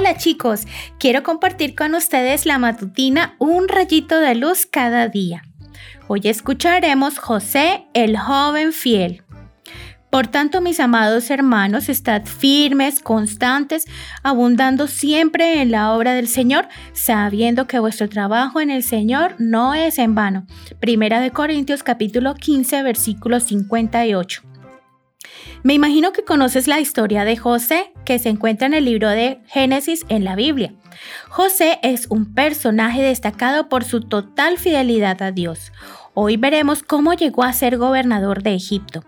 Hola chicos, quiero compartir con ustedes la matutina Un rayito de luz cada día. Hoy escucharemos José el joven fiel. Por tanto, mis amados hermanos, estad firmes, constantes, abundando siempre en la obra del Señor, sabiendo que vuestro trabajo en el Señor no es en vano. Primera de Corintios capítulo 15, versículo 58. Me imagino que conoces la historia de José que se encuentra en el libro de Génesis en la Biblia. José es un personaje destacado por su total fidelidad a Dios. Hoy veremos cómo llegó a ser gobernador de Egipto.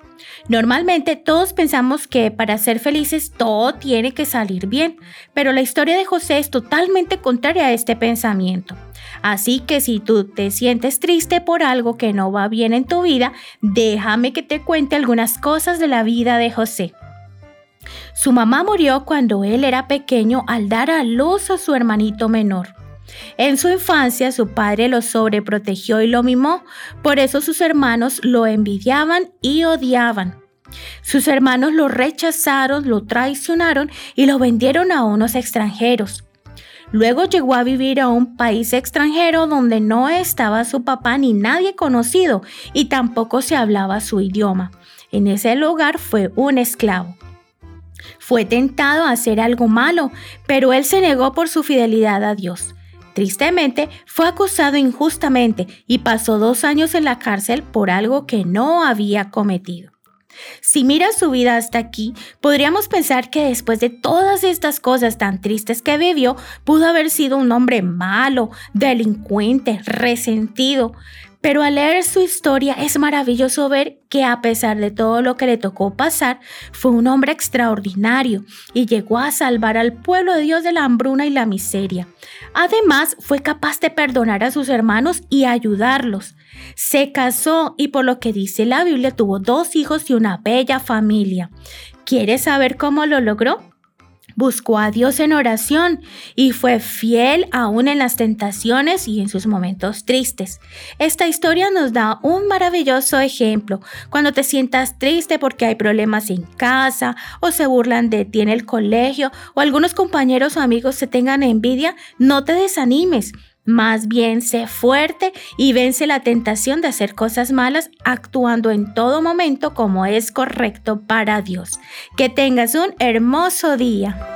Normalmente todos pensamos que para ser felices todo tiene que salir bien, pero la historia de José es totalmente contraria a este pensamiento. Así que si tú te sientes triste por algo que no va bien en tu vida, déjame que te cuente algunas cosas de la vida de José. Su mamá murió cuando él era pequeño al dar a luz a su hermanito menor. En su infancia su padre lo sobreprotegió y lo mimó, por eso sus hermanos lo envidiaban y odiaban. Sus hermanos lo rechazaron, lo traicionaron y lo vendieron a unos extranjeros. Luego llegó a vivir a un país extranjero donde no estaba su papá ni nadie conocido y tampoco se hablaba su idioma. En ese lugar fue un esclavo. Fue tentado a hacer algo malo, pero él se negó por su fidelidad a Dios. Tristemente, fue acusado injustamente y pasó dos años en la cárcel por algo que no había cometido. Si miras su vida hasta aquí, podríamos pensar que después de todas estas cosas tan tristes que vivió, pudo haber sido un hombre malo, delincuente, resentido. Pero al leer su historia es maravilloso ver que a pesar de todo lo que le tocó pasar, fue un hombre extraordinario y llegó a salvar al pueblo de Dios de la hambruna y la miseria. Además, fue capaz de perdonar a sus hermanos y ayudarlos. Se casó y por lo que dice la Biblia tuvo dos hijos y una bella familia. ¿Quieres saber cómo lo logró? Buscó a Dios en oración y fue fiel aún en las tentaciones y en sus momentos tristes. Esta historia nos da un maravilloso ejemplo. Cuando te sientas triste porque hay problemas en casa o se burlan de ti en el colegio o algunos compañeros o amigos se tengan envidia, no te desanimes. Más bien sé fuerte y vence la tentación de hacer cosas malas actuando en todo momento como es correcto para Dios. Que tengas un hermoso día.